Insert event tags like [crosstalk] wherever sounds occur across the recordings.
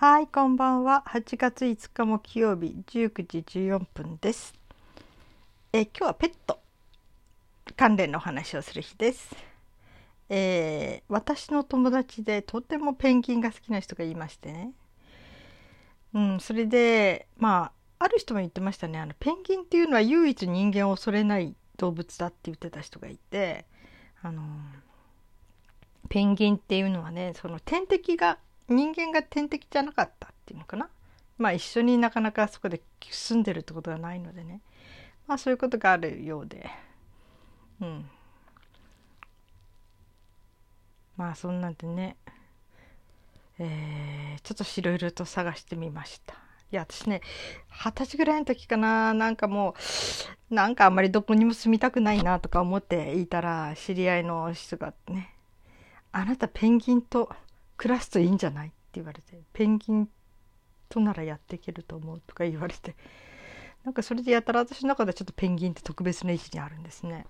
はい、こんばんは。8月5日木曜日19時14分です。え今日はペット関連のお話をする日です。えー私の友達でとてもペンギンが好きな人がいましてね。うん、それで、まあ、ある人も言ってましたね。あの、ペンギンっていうのは唯一人間を恐れない動物だって言ってた人がいて、あの、ペンギンっていうのはね、その天敵が、人間が天敵じゃなかったっていうのかな？まあ一緒になかなかそこで住んでるってことがないのでね。まあそういうことがあるようで。うん。まあそんなんでね、えーちょっといろいろと探してみました。いや私ね二十歳ぐらいの時かななんかもうなんかあんまりどこにも住みたくないなとか思っていたら知り合いの人がね「あなたペンギンと暮らすといいんじゃない?」って言われて「ペンギンとならやっていけると思う」とか言われて [laughs] なんかそれでやたら私の中でちょっとペンギンって特別な位置にあるんですね。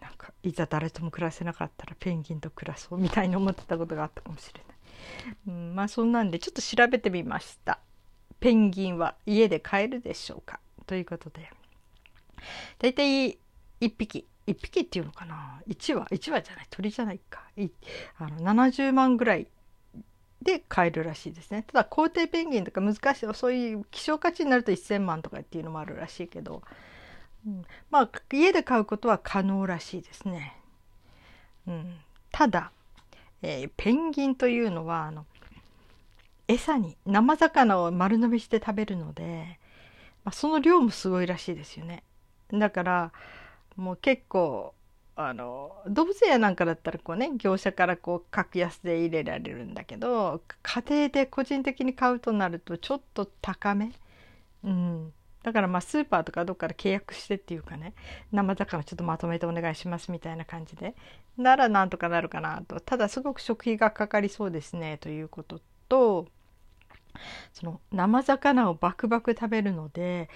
なんかいざ誰とも暮らせなかったらペンギンと暮らそうみたいに思ってたことがあったかもしれない。うん、まあそんなんでちょっと調べてみました。ペンギンは家で飼えるでしょうか？ということで大体1匹1匹っていうのかな？1羽？1羽じゃない？鳥じゃないかいあの70万ぐらいで買えるらしいですねただ皇帝ペンギンとか難しいそういう希少価値になると1,000万とかっていうのもあるらしいけど、うん、まあ家で飼うことは可能らしいですね。うん、ただ、えーペンギンというのはあの餌に生魚を丸飲みして食べるので、まあ、その量もすごいらしいですよね。だからもう結構あの動物園なんかだったらこうね業者からこう格安で入れられるんだけど家庭で個人的に買うとなるとちょっと高め、うん、だからまあスーパーとかどっかで契約してっていうかね生魚ちょっとまとめてお願いしますみたいな感じでならなんとかなるかなと。ただすごく食費がかかりそうですねということとその生魚をバクバク食べるので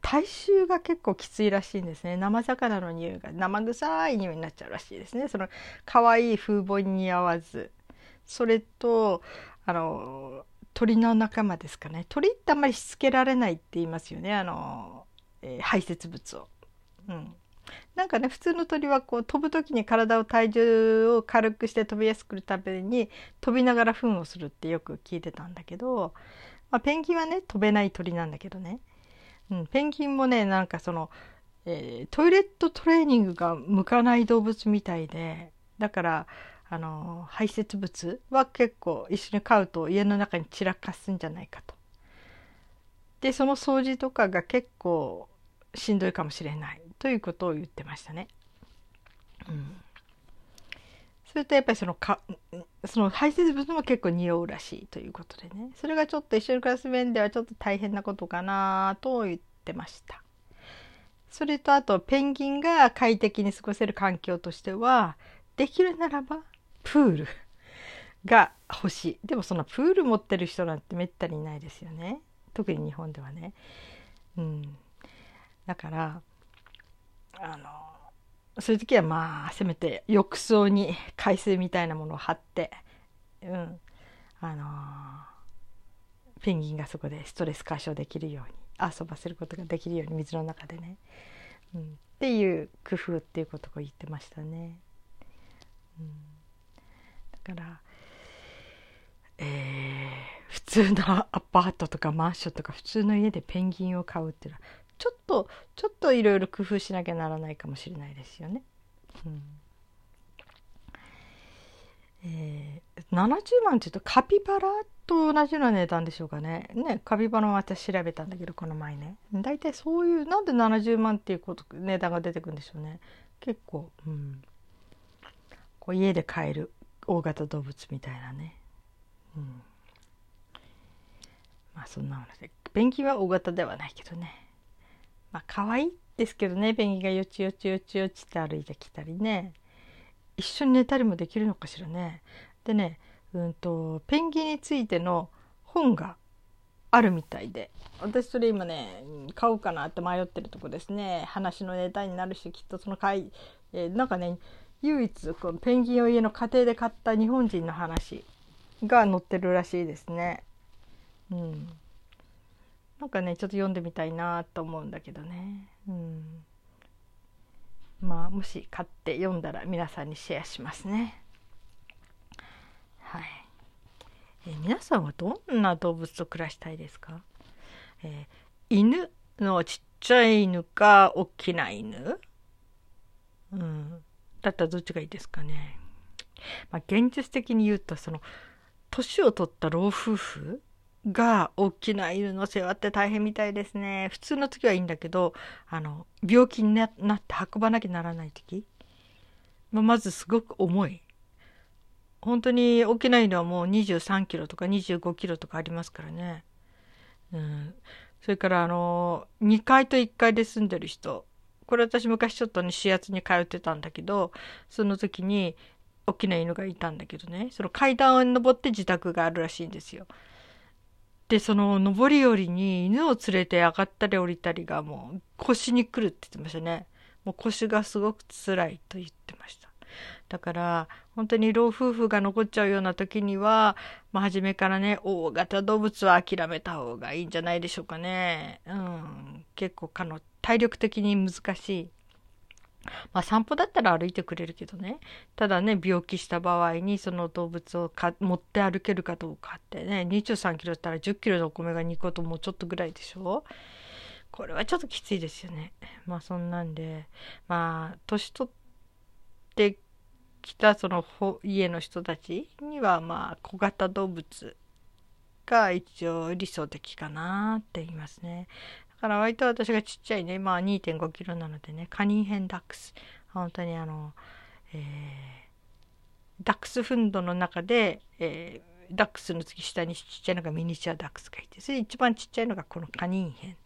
体臭が結構きついらしいんですね。生魚の匂いが生臭い匂いになっちゃうらしいですね。その可愛い風貌に似合わず。それとあの鳥の仲間ですかね。鳥ってあんまりしつけられないって言いますよね。あの、えー排泄物を。うん。なんかね普通の鳥はこう飛ぶ時に体を体重を軽くして飛びやすくするために飛びながら糞をするってよく聞いてたんだけど、まあ、ペンギンはね飛べない鳥なんだけどね、うん、ペンギンもねなんかその、えートイレットトレーニングが向かない動物みたいでだからあの排泄物は結構一緒に飼うと家の中に散らかすんじゃないかと。でその掃除とかが結構しんどいかもしれないということを言ってましたね。うん、それとやっぱりそのかその排泄物も結構匂うらしいということでねそれがちょっと一緒に暮らす面ではちょっと大変なことかなと言ってました。それとあとペンギンが快適に過ごせる環境としてはできるならばプール [laughs] が欲しいでもそのプール持ってる人なんてめったにいないですよね特に日本ではね。うん、だからあのそういう時はまあせめて浴槽に海水みたいなものを張って、うん、あのペンギンがそこでストレス解消できるように遊ばせることができるように水の中でね、うん、っていう工夫っていうことを言ってましたね。うん、だから、えー普通のアパートとかマンションとか普通の家でペンギンを飼うっていうのはちょっとちょっといろいろ工夫しなきゃならないかもしれないですよね。うんえー、70万っていうとカピバラと同じような値段でしょうかね。ねカピバラも私調べたんだけどこの前ね。大体そういうなんで70万っていうこと値段が出てくるんでしょうね。結構、うん、こう家で飼える大型動物みたいなね。うんまあそんなのでペンギンは大型ではないけどねまあ可愛いですけどねペンギンがよちよちよちよちって歩いてきたりね。一緒に寝たりもできるのかしらね。でねうんとペンギンについての本があるみたいで。私それ今ね買おうかなって迷ってるとこですね。話のネタになるしきっとその買い、えーなんかね唯一このペンギンを家の家庭で買った日本人の話が載ってるらしいですね。うん。なんかねちょっと読んでみたいなと思うんだけどね。うん。まあもし買って読んだら皆さんにシェアしますね。はい、え、皆さんはどんな動物と暮らしたいですか、えー、犬のちっちゃい犬か大きな犬？うん。だったらどっちがいいですかね？まあ現実的に言うとその年を取った老夫婦？が大きな犬の世話って大変みたいですね。普通の時はいいんだけど、あの、病気になって運ばなきゃならない時、まあ、まずすごく重い。本当に大きな犬はもう23キロとか25キロとかありますからね。うん。それからあの、2階と1階で住んでる人。これ私昔ちょっとね、指圧に通ってたんだけど、その時に大きな犬がいたんだけどね、その階段を登って自宅があるらしいんですよ。で、その上り下りに犬を連れて上がったり降りたりがもう腰に来るって言ってましたね。もう腰がすごく辛いと言ってました。だから本当に老夫婦が残っちゃうような時には、まあ、初めからね大型動物は諦めた方がいいんじゃないでしょうかね。うん、結構かの体力的に難しいまあ散歩だったら歩いてくれるけどね。ただね、病気した場合にその動物をか持って歩けるかどうかってね、23キロだったら10キロのお米が2個ともうちょっとぐらいでしょこれはちょっときついですよね。まあそんなんで、まあ年取ってきたその家の人たちにはまあ小型動物が一応理想的かなって言いますね。から割と私がちっちゃいね、まあ2.5キロなのでね、カニンヘンダックス。本当にあの、えー、ダックスフンドの中で、えー、ダックスの次下にちっちゃいのがミニチュアダックスがいて、それ一番ちっちゃいのがこのカニンヘン。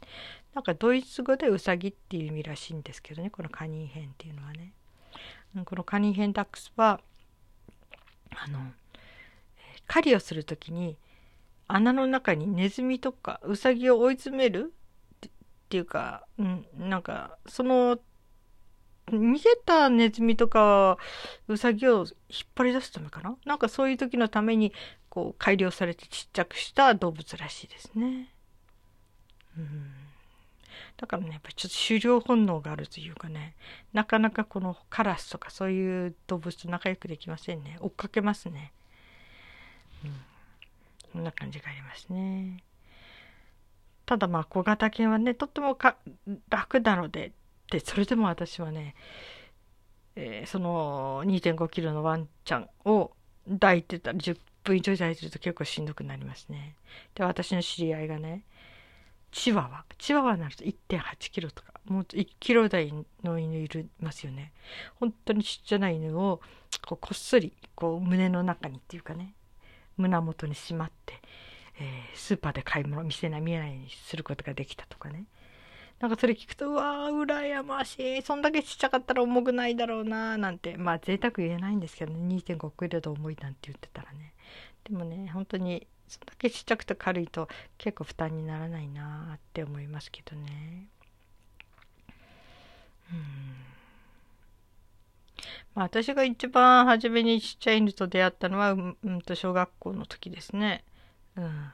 なんかドイツ語でウサギっていう意味らしいんですけどね、このカニンヘンっていうのはね。このカニンヘンダックスは、あの、狩りをする時に穴の中にネズミとかウサギを追い詰めるっていうか、うん、なんか、その、逃げたネズミとか、ウサギを引っ張り出すためかな？なんかそういう時のために、こう、改良されてちっちゃくした動物らしいですね。うん。だからね、やっぱちょっと狩猟本能があるというかね、なかなかこのカラスとかそういう動物と仲良くできませんね。追っかけますね。うん。こんな感じがありますね。ただまあ小型犬はねとっても楽なのででそれでも私はね、えー、その2.5キロのワンちゃんを抱いてたら10分以上抱いてると結構しんどくなりますね。で私の知り合いがねチワワチワワになると1.8キロとかもう1キロ台の犬いますよね。本当にちっちゃな犬をこうこっそりこう胸の中にっていうかね胸元にしまってえー、スーパーで買い物見せない見えないようにすることができたとかね。なんかそれ聞くとうわー羨ましい。そんだけちっちゃかったら重くないだろうなーなんて。まあ贅沢言えないんですけどね。2.5キロで重いなんて言ってたらね。でもね本当にそんだけちっちゃくて軽いと結構負担にならないなーって思いますけどね。うん。まあ、私が一番初めにちっちゃい犬と出会ったのは、うん、と小学校の時ですね。うん、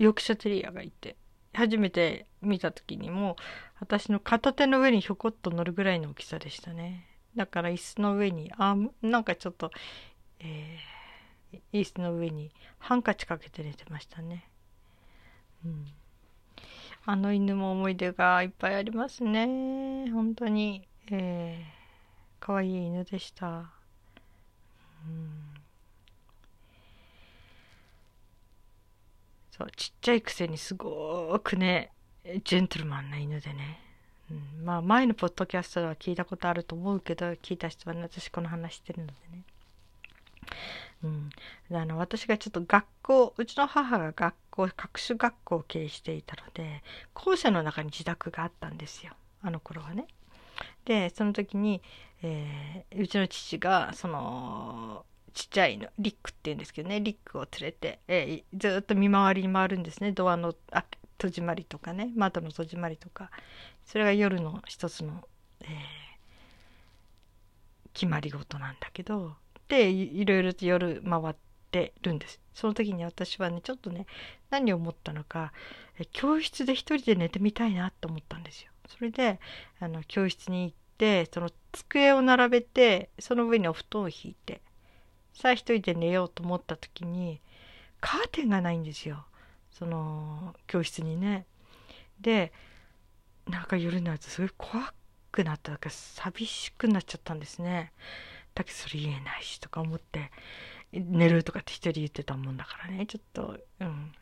ヨークシャテリアがいて初めて見た時にも私の片手の上にひょこっと乗るぐらいの大きさでしたね。だから椅子の上にあなんかちょっと、えー、椅子の上にハンカチかけて寝てましたね。うん。あの犬も思い出がいっぱいありますね。本当に。えー、かわいい犬でした。うん。そうちっちゃいくせにすごくねジェントルマンな犬でね、うん、まあ前のポッドキャストでは聞いたことあると思うけど聞いた人はね私この話してるのでね。うん、あの私がちょっと学校うちの母が学校各種学校を経営していたので校舎の中に自宅があったんですよ。あの頃はね。でその時に、えー、うちの父がそのちっちゃいのリックっていうんですけどねリックを連れて、えー、ずっと見回りに回るんですね。ドアの戸締まりとかね窓の戸締まりとか。それが夜の一つの、えー、決まり事なんだけど。でいろいろと夜回ってるんです。その時に私はねちょっとね何を思ったのか教室で一人で寝てみたいなと思ったんですよ。それであの教室に行ってその机を並べてその上にお布団を引いてさあ一人で寝ようと思った時にカーテンがないんですよ。その教室にね。でなんか夜になるとすごい怖くなったか寂しくなっちゃったんですね。だけどそれ言えないしとか思って寝るとかって一人言ってたもんだからね。ちょっとうん。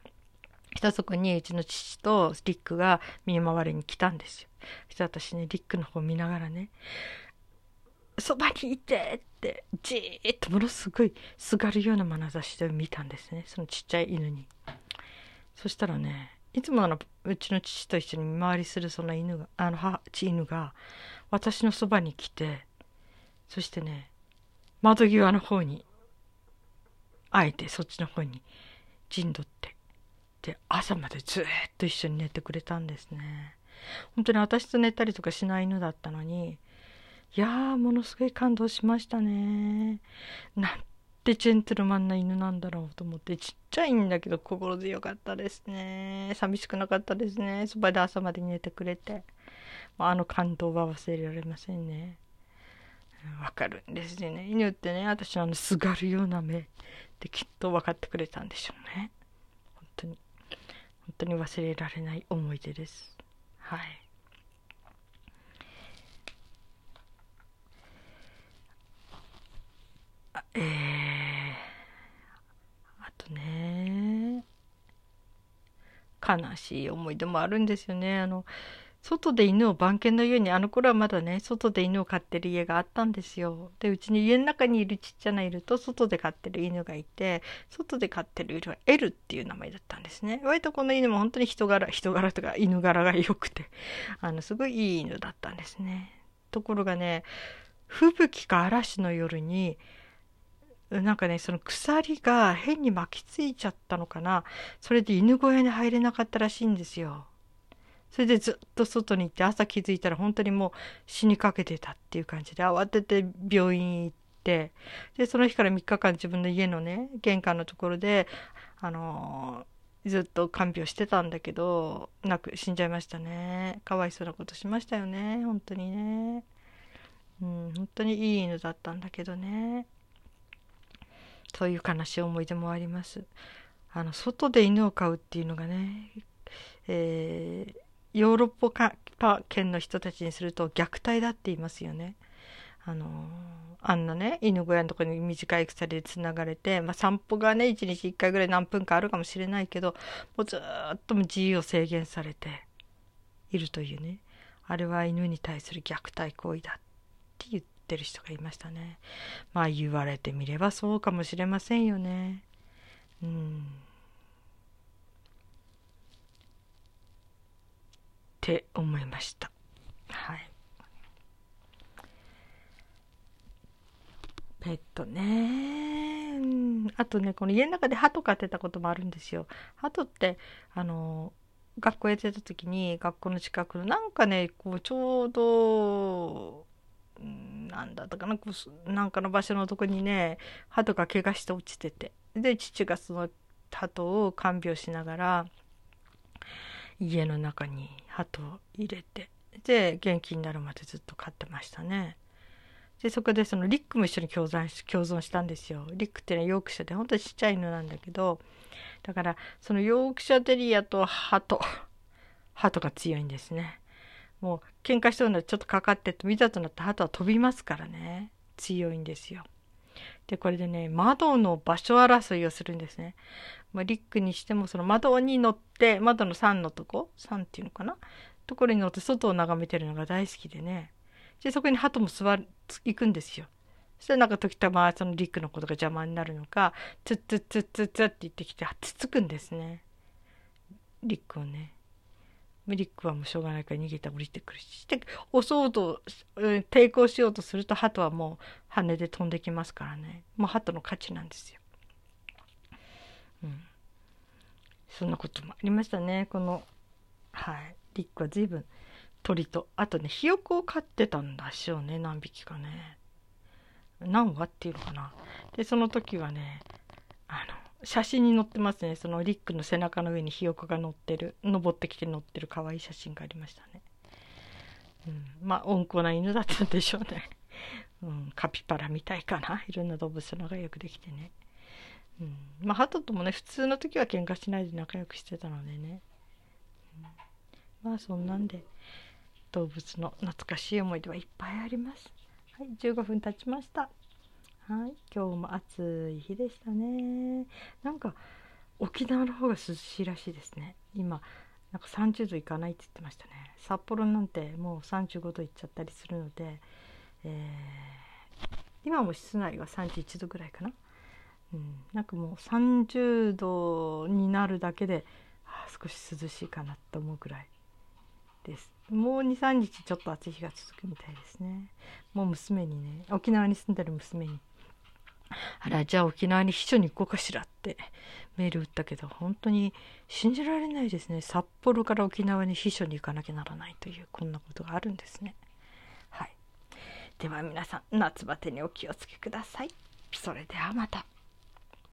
一そこにうちの父とリックが見回りに来たんですよ。そして私ねリックの方見ながらねそばにいてってじーっとものすごいすがるような眼差しで見たんですね。そのちっちゃい犬に。そしたらねいつもあのうちの父と一緒に見回りするその犬があの母犬が私のそばに来てそしてね窓際の方にあえてそっちの方に陣取ってで朝までずっと一緒に寝てくれたんですね。本当に私と寝たりとかしない犬だったのにいやーものすごい感動しましたね。なんてジェントルマンな犬なんだろうと思ってちっちゃいんだけど心強かったですね。寂しくなかったですね。そばで朝まで寝てくれて。あの感動は忘れられませんね。わかるんですよね。犬ってね私のあのすがるような目できっと分かってくれたんでしょうね。本当に。本当に忘れられない思い出です。はい。えー、あとね悲しい思い出もあるんですよね。あの外で犬を番犬のようにあの頃はまだね外で犬を飼ってる家があったんですよ。でうちに家の中にいるちっちゃな犬と外で飼ってる犬がいて外で飼ってる犬はエルっていう名前だったんですね。割とこの犬も本当に人柄人柄とか犬柄が良くてあのすごいいい犬だったんですね。ところがね吹雪か嵐の夜になんかねその鎖が変に巻きついちゃったのかな。それで犬小屋に入れなかったらしいんですよ。それでずっと外に行って朝気づいたら本当にもう死にかけてたっていう感じで慌てて病院行って。でその日から3日間自分の家のね玄関のところであのずっと看病してたんだけどなく死んじゃいましたね。かわいそうなことしましたよね本当にね。うん本当にいい犬だったんだけどね。そういう悲しい思い出もありますあの外で犬を飼うっていうのがね、えーヨーロッパ圏の人たちにすると虐待だって言いますよね。あのあんなね犬小屋のとこに短い鎖でつながれて、まあ、散歩がね1日1回ぐらい何分かあるかもしれないけどもうずっと自由を制限されているというねあれは犬に対する虐待行為だって言っててる人がいましたねまあ言われてみればそうかもしれませんよねうんって思いました。はい。ペットね、あとねこの家の中で鳩飼ってたこともあるんですよ。鳩ってあの学校やってた時に学校の近くのなんかねこうちょうどなんだったかななんかの場所のとこにね鳩が怪我して落ちててで父がその鳩を看病しながら家の中に鳩を入れてで元気になるまでずっと飼ってましたね。でそこでそのリックも一緒に共存し共存したんですよ。リックっていうのはヨークシャで本当にちっちゃい犬なんだけどだからそのヨークシャテリアと鳩鳩が強いんですね。もう喧嘩しそうなちょっとかかってといざとなって鳩は飛びますからね。強いんですよ。でこれでね窓の場所争いをするんですね。まあ、リックにしてもその窓に乗って窓の3のとこ3っていうのかな？ところに乗って外を眺めてるのが大好きでね。でそこに鳩も座る行くんですよ。そしたらなんか時たまそのリックのことが邪魔になるのかツッツッツッツッツッって言ってきてつつくんですね。リックをね。リックはもうしょうがないから逃げて降りてくるしで押そうと、抵抗しようとすると鳩はもう羽で飛んできますからね。もう鳩の勝ちなんですよ。うん、そんなこともありましたね。このはい。リックは随分鳥とあとねひよこを飼ってたんだしょうね。何匹かね。何羽っていうのかな。でその時はね写真に載ってますね。そのリックの背中の上にひよこが乗ってる。登ってきて乗ってる可愛い写真がありましたね、うん、まあ温厚な犬だったんでしょうね、[laughs] うん、カピバラみたいかな。いろんな動物と仲良くできてね、うん、まあハトともね普通の時は喧嘩しないで仲良くしてたのでね、うん、まあそんなんで動物の懐かしい思い出はいっぱいあります。はい15分経ちました。はい、今日も暑い日でしたね。なんか沖縄の方が涼しいらしいですね。今なんか30度いかないって言ってましたね。札幌なんてもう35度いっちゃったりするので、えー、今も室内は31度ぐらいかな。うん、なんかもう30度になるだけで、あ、少し涼しいかなと思うぐらいです。もう23日ちょっと暑い日が続くみたいですね。もう娘にね沖縄に住んでる娘にあら、じゃあ沖縄に秘書に行こうかしらってメール打ったけど、本当に信じられないですね。札幌から沖縄に秘書に行かなきゃならないという、こんなことがあるんですね。はい。では皆さん、夏バテにお気をつけください。それではまた。